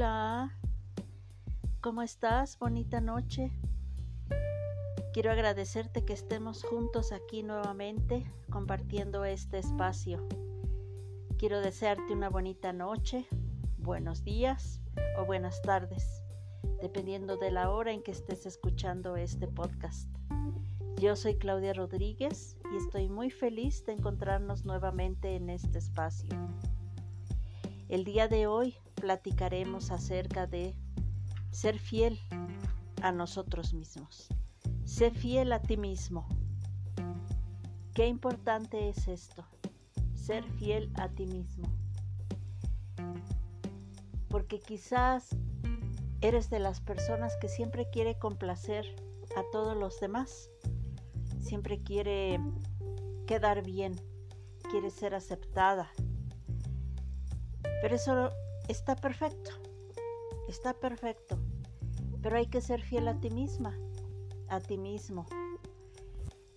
Hola, ¿cómo estás? Bonita noche. Quiero agradecerte que estemos juntos aquí nuevamente compartiendo este espacio. Quiero desearte una bonita noche, buenos días o buenas tardes, dependiendo de la hora en que estés escuchando este podcast. Yo soy Claudia Rodríguez y estoy muy feliz de encontrarnos nuevamente en este espacio. El día de hoy platicaremos acerca de ser fiel a nosotros mismos. Sé fiel a ti mismo. Qué importante es esto, ser fiel a ti mismo. Porque quizás eres de las personas que siempre quiere complacer a todos los demás. Siempre quiere quedar bien, quiere ser aceptada, pero eso está perfecto, está perfecto. Pero hay que ser fiel a ti misma, a ti mismo.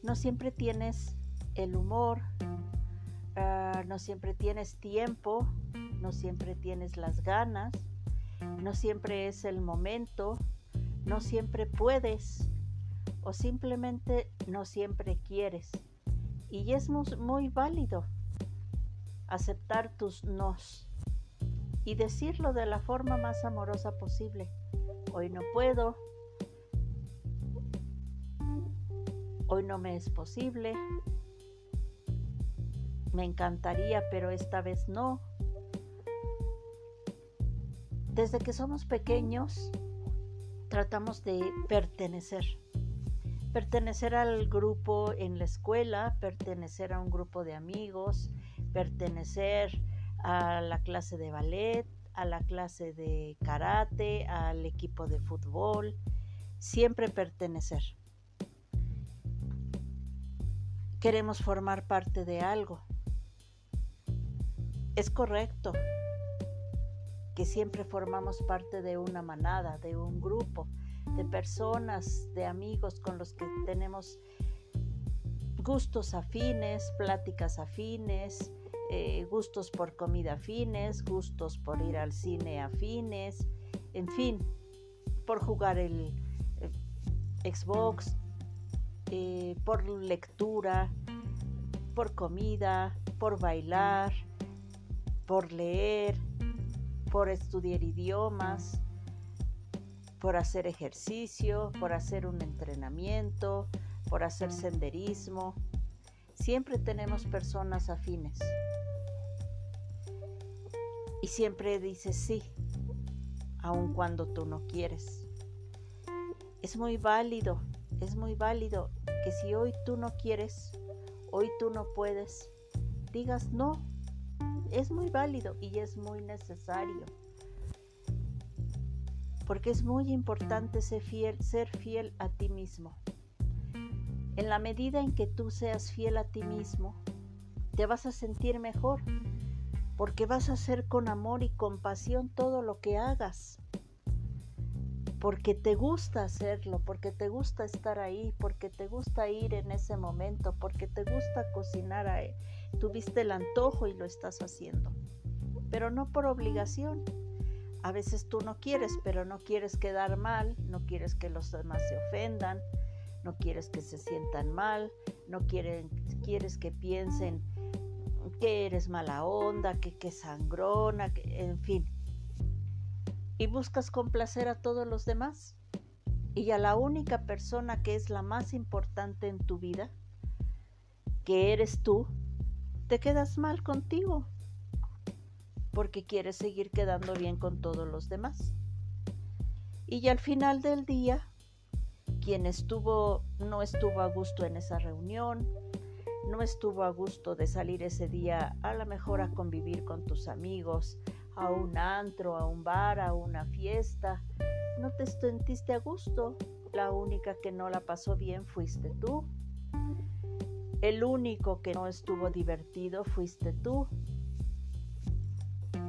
No siempre tienes el humor, uh, no siempre tienes tiempo, no siempre tienes las ganas, no siempre es el momento, no siempre puedes o simplemente no siempre quieres. Y es muy, muy válido aceptar tus nos y decirlo de la forma más amorosa posible. Hoy no puedo, hoy no me es posible, me encantaría, pero esta vez no. Desde que somos pequeños, tratamos de pertenecer. Pertenecer al grupo en la escuela, pertenecer a un grupo de amigos, pertenecer a la clase de ballet, a la clase de karate, al equipo de fútbol, siempre pertenecer. Queremos formar parte de algo. Es correcto que siempre formamos parte de una manada, de un grupo, de personas, de amigos con los que tenemos gustos afines, pláticas afines, eh, gustos por comida afines, gustos por ir al cine afines, en fin, por jugar el, Xbox, eh, por lectura, por comida, por bailar, por leer, por estudiar idiomas, por hacer ejercicio, por hacer un entrenamiento, por hacer senderismo. Siempre tenemos personas afines y siempre dices sí, aun cuando tú no quieres. Es muy válido, es muy válido que si hoy tú no quieres, hoy tú no puedes, digas no. Es muy válido y es muy necesario. Porque es muy importante ser fiel, ser fiel a ti mismo. En la medida en que tú seas fiel a ti mismo, te vas a sentir mejor porque vas a hacer con amor y compasión todo lo que hagas, porque te gusta hacerlo, porque te gusta estar ahí, porque te gusta ir en ese momento, porque te gusta cocinar, ahí. tuviste el antojo y lo estás haciendo, pero no por obligación. A veces tú no quieres, pero no quieres quedar mal, no quieres que los demás se ofendan, no quieres que se sientan mal, no quieren, quieres que piensen que eres mala onda, que, que sangrona, que, en fin. Y buscas complacer a todos los demás. Y a la única persona que es la más importante en tu vida, que eres tú, te quedas mal contigo. Porque quieres seguir quedando bien con todos los demás. Y al final del día, quien estuvo, no estuvo a gusto en esa reunión, no estuvo a gusto de salir ese día a lo mejor a convivir con tus amigos, a un antro, a un bar, a una fiesta. No te sentiste a gusto. La única que no la pasó bien fuiste tú. El único que no estuvo divertido fuiste tú.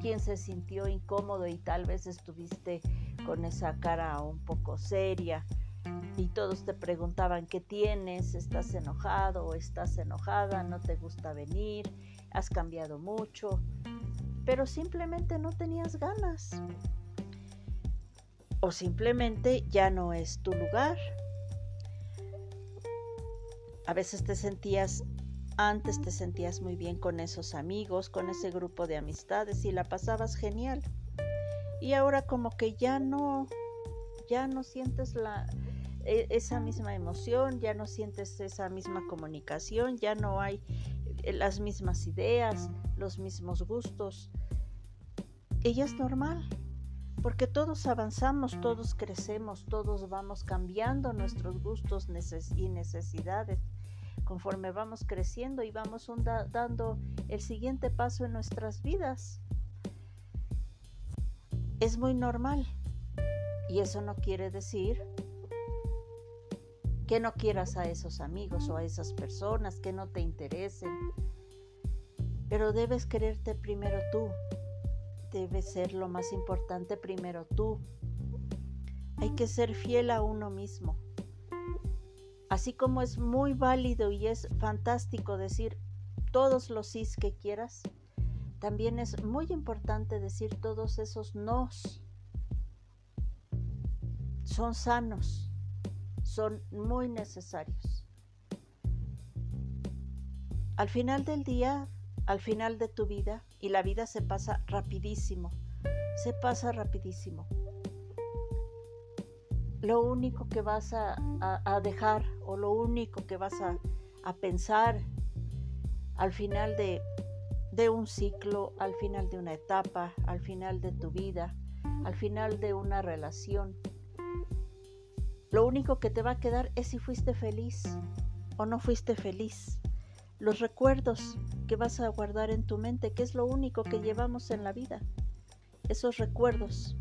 Quien se sintió incómodo y tal vez estuviste con esa cara un poco seria, y todos te preguntaban qué tienes, estás enojado o estás enojada, no te gusta venir, has cambiado mucho, pero simplemente no tenías ganas. o simplemente ya no es tu lugar. A veces te sentías, antes te sentías muy bien con esos amigos, con ese grupo de amistades y la pasabas genial. Y ahora como que ya no, ya no sientes la, esa misma emoción, ya no sientes esa misma comunicación, ya no hay eh, las mismas ideas, los mismos gustos. Y es normal, porque todos avanzamos, todos crecemos, todos vamos cambiando nuestros gustos y necesidades conforme vamos creciendo y vamos dando el siguiente paso en nuestras vidas. Es muy normal y eso no quiere decir que no quieras a esos amigos o a esas personas que no te interesen, pero debes quererte primero tú, debe ser lo más importante primero tú. Hay que ser fiel a uno mismo. Así como es muy válido y es fantástico decir todos los sís que quieras, también es muy importante decir todos esos nos. Son sanos, son muy necesarios. Al final del día al final de tu vida y la vida se pasa rapidísimo, se pasa rapidísimo. Lo único que vas a, dejar o lo único que vas a, pensar al final de, de un ciclo, al final de una etapa, al final de tu vida, al final de una relación, lo único que te va a quedar es si fuiste feliz o no fuiste feliz. Los recuerdos que vas a guardar en tu mente, que es lo único que llevamos en la vida, esos recuerdos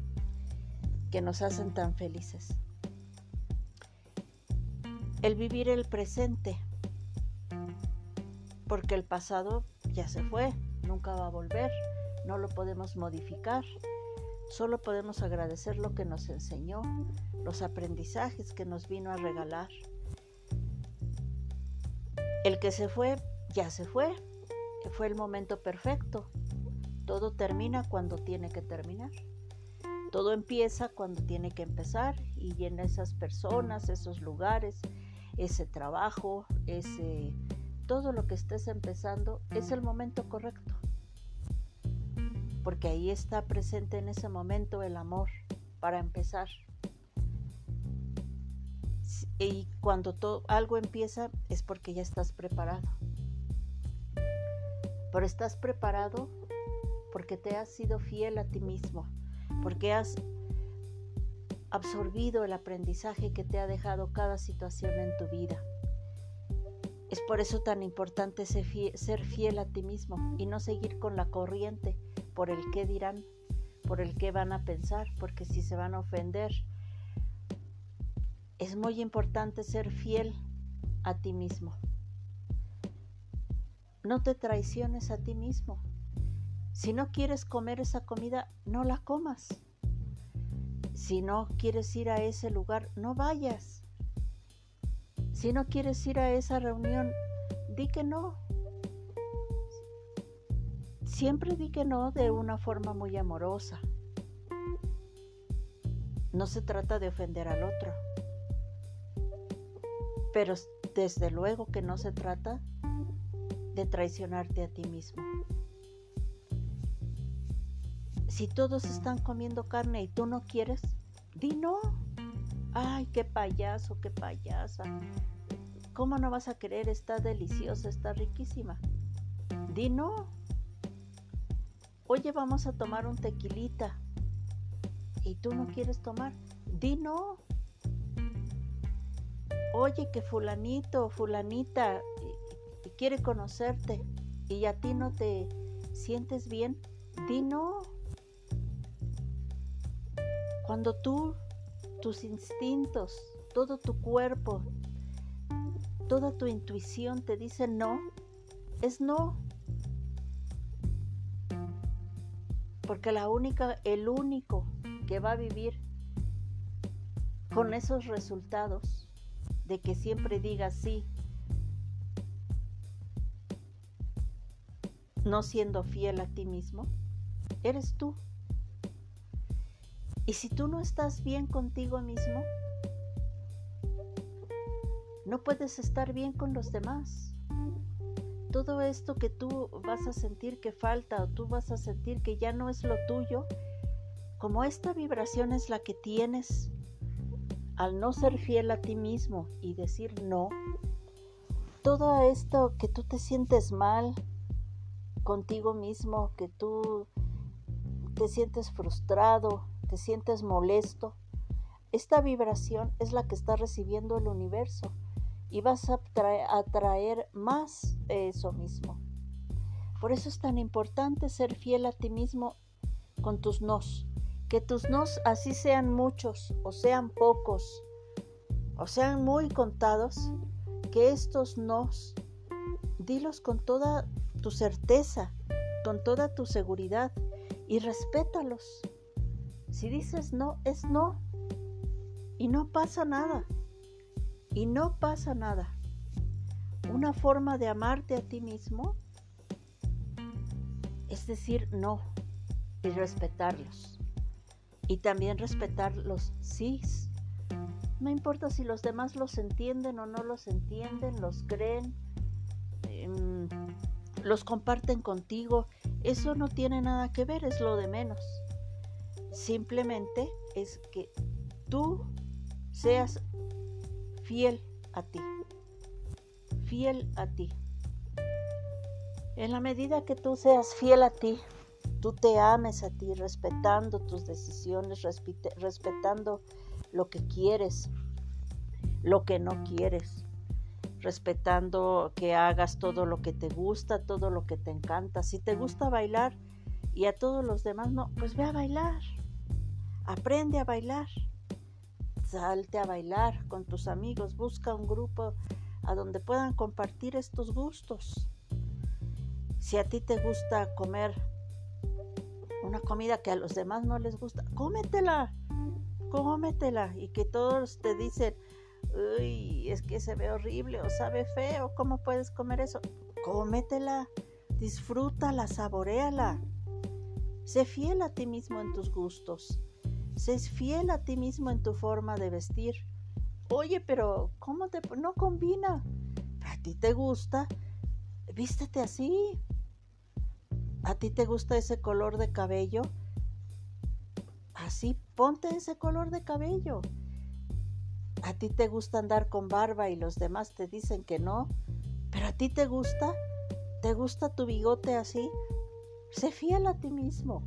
que nos hacen tan felices. El vivir el presente, porque el pasado ya se fue, nunca va a volver, no lo podemos modificar, solo podemos agradecer lo que nos enseñó, los aprendizajes que nos vino a regalar. El que se fue ya se fue, fue el momento perfecto. Todo termina cuando tiene que terminar. Todo empieza cuando tiene que empezar y en esas personas, esos lugares, ese trabajo, ese todo lo que estés empezando es el momento correcto. Porque ahí está presente en ese momento el amor para empezar. Y cuando algo empieza es porque ya estás preparado. Pero estás preparado porque te has sido fiel a ti mismo, porque has absorbido el aprendizaje que te ha dejado cada situación en tu vida. Es por eso tan importante ser fiel a ti mismo y no seguir con la corriente por el qué dirán, por el qué van a pensar, porque si se van a ofender. Es muy importante ser fiel a ti mismo. No te traiciones a ti mismo. Si no quieres comer esa comida, no la comas. Si no quieres ir a ese lugar, no vayas. Si no quieres ir a esa reunión, di que no. Siempre di que no de una forma muy amorosa. No se trata de ofender al otro. Pero desde luego que no se trata de traicionarte a ti mismo. Si todos están comiendo carne y tú no quieres, di no. Ay, qué payaso, qué payasa. ¿Cómo no vas a querer? Está deliciosa, está riquísima. Di no. Oye, vamos a tomar un tequilita. Y tú no quieres tomar. Di no. Oye, que fulanito, fulanita, quiere conocerte y a ti no te sientes bien, di no. Cuando tú, tus instintos, todo tu cuerpo, toda tu intuición te dice no, es no. Porque la única, el único que va a vivir con esos resultados de que siempre diga sí, no siendo fiel a ti mismo, eres tú. Y si tú no estás bien contigo mismo, no puedes estar bien con los demás. Todo esto que tú vas a sentir que falta o tú vas a sentir que ya no es lo tuyo, como esta vibración es la que tienes al no ser fiel a ti mismo y decir no, todo esto que tú te sientes mal contigo mismo, que tú te sientes frustrado, te sientes molesto, esta vibración es la que está recibiendo el universo y vas a atraer más de eso mismo. Por eso es tan importante ser fiel a ti mismo con tus nos. Que tus nos así sean muchos o sean pocos o sean muy contados, que estos nos, dilos con toda tu certeza, con toda tu seguridad y respétalos. Si dices no, es no. Y no pasa nada. Y no pasa nada. Una forma de amarte a ti mismo es decir no y respetarlos. Y también respetar los sís. No importa si los demás los entienden o no los entienden, los creen, em, los comparten contigo. Eso no tiene nada que ver, es lo de menos. Simplemente es que tú seas fiel a ti. Fiel a ti. En la medida que tú seas fiel a ti, tú te ames a ti, respetando tus decisiones, respetando lo que quieres, lo que no quieres, respetando que hagas todo lo que te gusta, todo lo que te encanta. Si te gusta bailar y a todos los demás no, pues ve a bailar. Aprende a bailar. Salte a bailar con tus amigos. Busca un grupo a donde puedan compartir estos gustos. Si a ti te gusta comer una comida que a los demás no les gusta, cómetela. Cómetela. Y que todos te dicen, uy, es que se ve horrible o sabe feo. ¿Cómo puedes comer eso? Cómetela. Disfrútala, saboreala. Sé fiel a ti mismo en tus gustos. Sé fiel a ti mismo en tu forma de vestir. Oye, pero ¿cómo te no combina? ¿A ti te gusta? Vístete así. ¿A ti te gusta ese color de cabello? Así ponte ese color de cabello. ¿A ti te gusta andar con barba y los demás te dicen que no? ¿Pero a ti te gusta? ¿Te gusta tu bigote así? Sé fiel a ti mismo.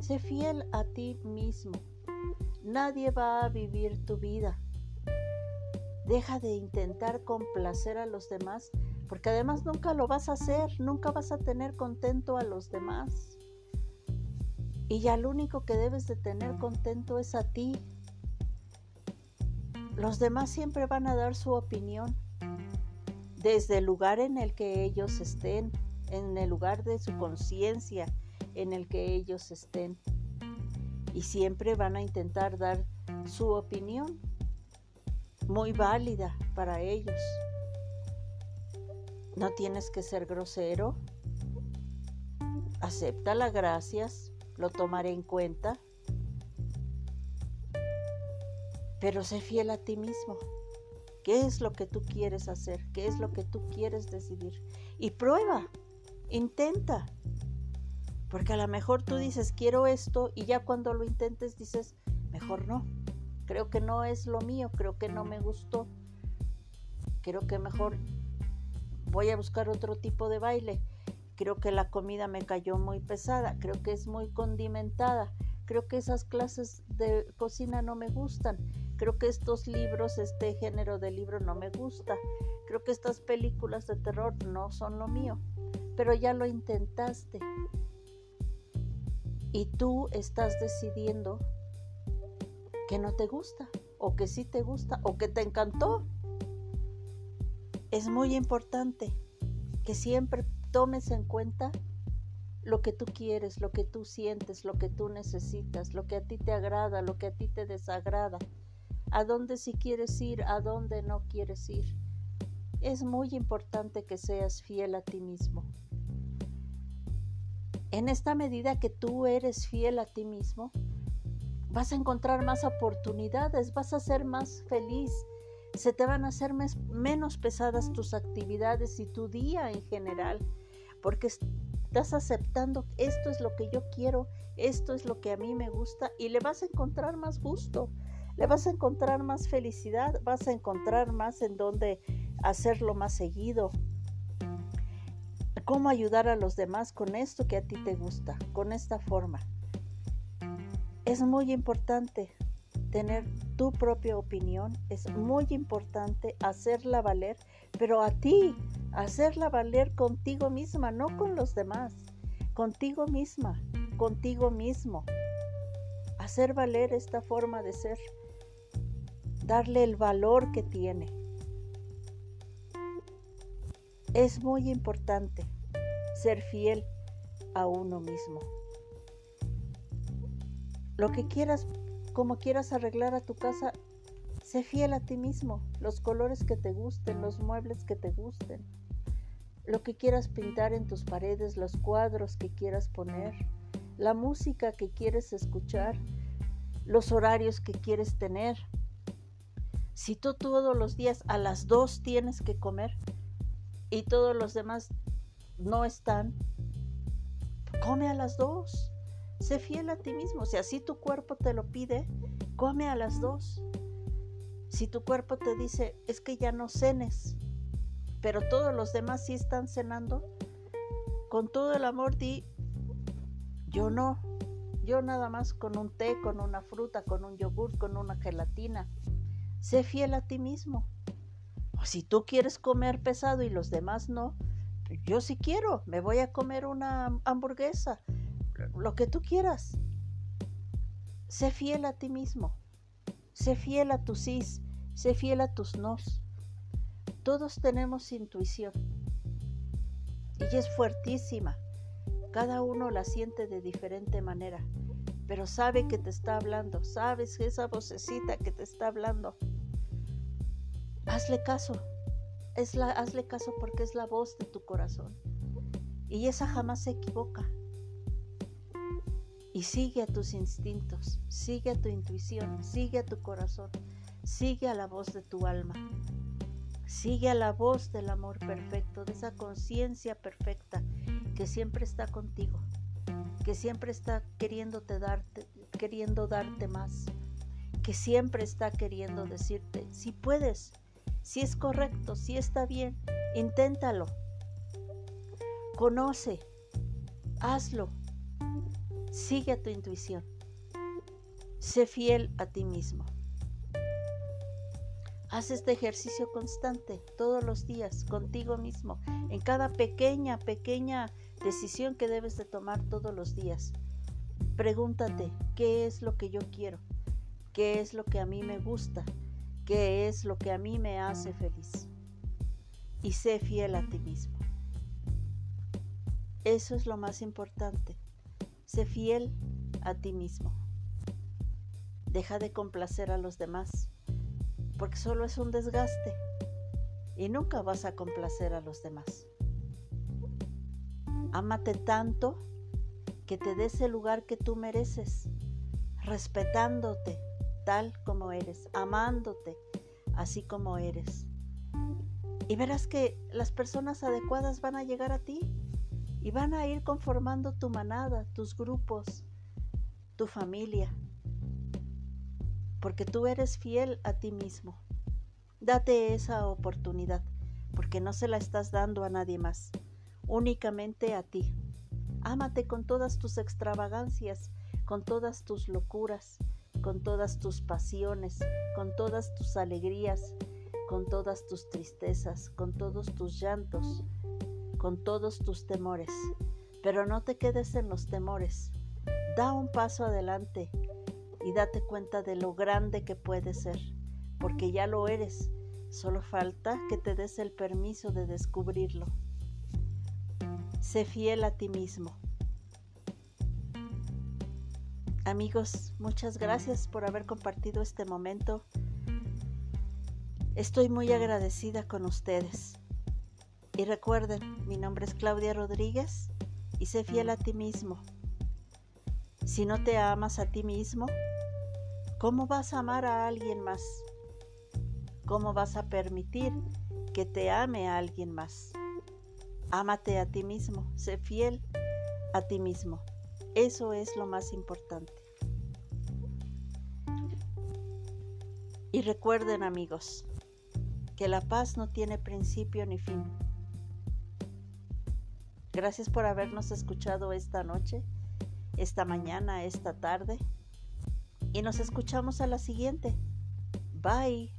Sé fiel a ti mismo. Nadie va a vivir tu vida. Deja de intentar complacer a los demás, porque además nunca lo vas a hacer, nunca vas a tener contento a los demás. Y ya lo único que debes de tener contento es a ti. Los demás siempre van a dar su opinión desde el lugar en el que ellos estén, en el lugar de su conciencia, en el que ellos estén. Y siempre van a intentar dar su opinión, muy válida para ellos. No tienes que ser grosero. Acepta las gracias, lo tomaré en cuenta. Pero sé fiel a ti mismo. ¿Qué es lo que tú quieres hacer? ¿Qué es lo que tú quieres decidir? Y prueba, intenta. Porque a lo mejor tú dices, quiero esto, y ya cuando lo intentes dices, mejor no. Creo que no es lo mío, creo que no me gustó. Creo que mejor voy a buscar otro tipo de baile. Creo que la comida me cayó muy pesada, creo que es muy condimentada. Creo que esas clases de cocina no me gustan. Creo que estos libros, este género de libro no me gusta. Creo que estas películas de terror no son lo mío. Pero ya lo intentaste y tú estás decidiendo que no te gusta o que sí te gusta o que te encantó. Es muy importante que siempre tomes en cuenta lo que tú quieres, lo que tú sientes, lo que tú necesitas, lo que a ti te agrada, lo que a ti te desagrada, a dónde sí quieres ir, a dónde no quieres ir. Es muy importante que seas fiel a ti mismo. En esta medida que tú eres fiel a ti mismo, vas a encontrar más oportunidades, vas a ser más feliz, se te van a hacer menos pesadas tus actividades y tu día en general, porque estás aceptando esto es lo que yo quiero, esto es lo que a mí me gusta y le vas a encontrar más gusto, le vas a encontrar más felicidad, vas a encontrar más en donde hacerlo más seguido. Cómo ayudar a los demás con esto que a ti te gusta, con esta forma. Es muy importante tener tu propia opinión, es muy importante hacerla valer, pero a ti, hacerla valer contigo misma, no con los demás, contigo misma, contigo mismo. Hacer valer esta forma de ser, darle el valor que tiene. Es muy importante ser fiel a uno mismo. Lo que quieras como quieras arreglar a tu casa, sé fiel a ti mismo, los colores que te gusten, los muebles que te gusten, lo que quieras pintar en tus paredes, los cuadros que quieras poner, la música que quieres escuchar, los horarios que quieres tener. Si tú todos los días a las dos tienes que comer y todos los demás no están, come a las dos. Sé fiel a ti mismo. Si así tu cuerpo te lo pide, come a las dos. Si tu cuerpo te dice, es que ya no cenes, pero todos los demás sí están cenando, con todo el amor di, yo no. Yo nada más con un té, con una fruta, con un yogur, con una gelatina. Sé fiel a ti mismo. O si tú quieres comer pesado y los demás no, yo sí quiero, me voy a comer una hamburguesa, lo que tú quieras. Sé fiel a ti mismo. Sé fiel a tus sís. Sé fiel a tus nos. Todos tenemos intuición. Y es fuertísima. Cada uno la siente de diferente manera. Pero sabe que te está hablando. Sabes esa vocecita que te está hablando. Hazle caso. Es la, hazle caso porque es la voz de tu corazón. Y esa jamás se equivoca y sigue a tus instintos, sigue a tu intuición, sigue a tu corazón, sigue a la voz de tu alma, sigue a la voz del amor perfecto, de esa conciencia perfecta que siempre está contigo, que siempre está queriéndote darte, queriendo darte más, que siempre está queriendo decirte, si puedes, si es correcto, si está bien, inténtalo. Conoce, hazlo, Sigue a tu intuición. Sé fiel a ti mismo. Haz este ejercicio constante todos los días contigo mismo, en cada pequeña, pequeña decisión que debes de tomar todos los días. Pregúntate, ¿qué es lo que yo quiero? ¿Qué es lo que a mí me gusta? ¿Qué es lo que a mí me hace feliz? Y sé fiel a ti mismo. Eso es lo más importante. Sé fiel a ti mismo. Deja de complacer a los demás, porque solo es un desgaste y nunca vas a complacer a los demás. Ámate tanto que te des el lugar que tú mereces, respetándote tal como eres, amándote así como eres. Y verás que las personas adecuadas van a llegar a ti y van a ir conformando tu manada, tus grupos, tu familia, porque tú eres fiel a ti mismo. Date esa oportunidad, porque no se la estás dando a nadie más, únicamente a ti. Ámate con todas tus extravagancias, con todas tus locuras, con todas tus pasiones, con todas tus alegrías, con todas tus tristezas, con todos tus llantos, con todos tus temores, pero no te quedes en los temores. Da un paso adelante y date cuenta de lo grande que puedes ser, porque ya lo eres. Solo falta que te des el permiso de descubrirlo. Sé fiel a ti mismo. Amigos, muchas gracias por haber compartido este momento. Estoy muy agradecida con ustedes. Y recuerden, mi nombre es Claudia Rodríguez y sé fiel a ti mismo. Si no te amas a ti mismo, ¿Cómo vas a amar a alguien más? ¿Cómo vas a permitir que te ame a alguien más? Ámate a ti mismo, sé fiel a ti mismo. Eso es lo más importante. Y recuerden amigos, que la paz no tiene principio ni fin. Gracias por habernos escuchado esta noche, esta mañana, esta tarde. Y nos escuchamos a la siguiente. Bye.